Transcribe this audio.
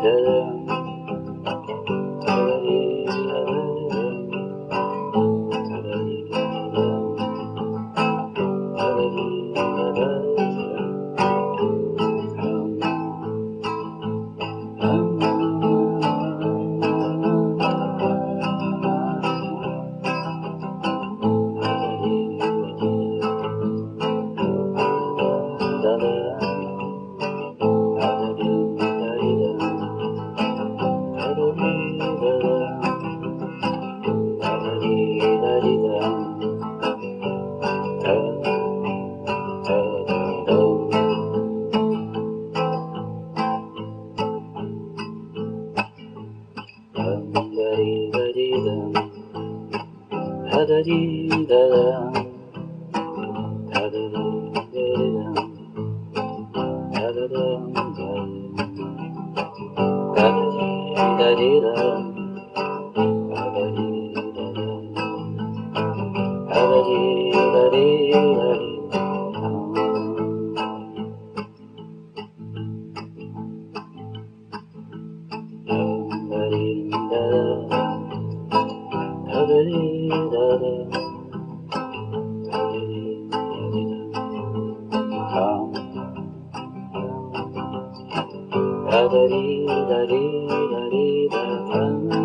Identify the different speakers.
Speaker 1: freedom. Da da da da dee da dee da dee da.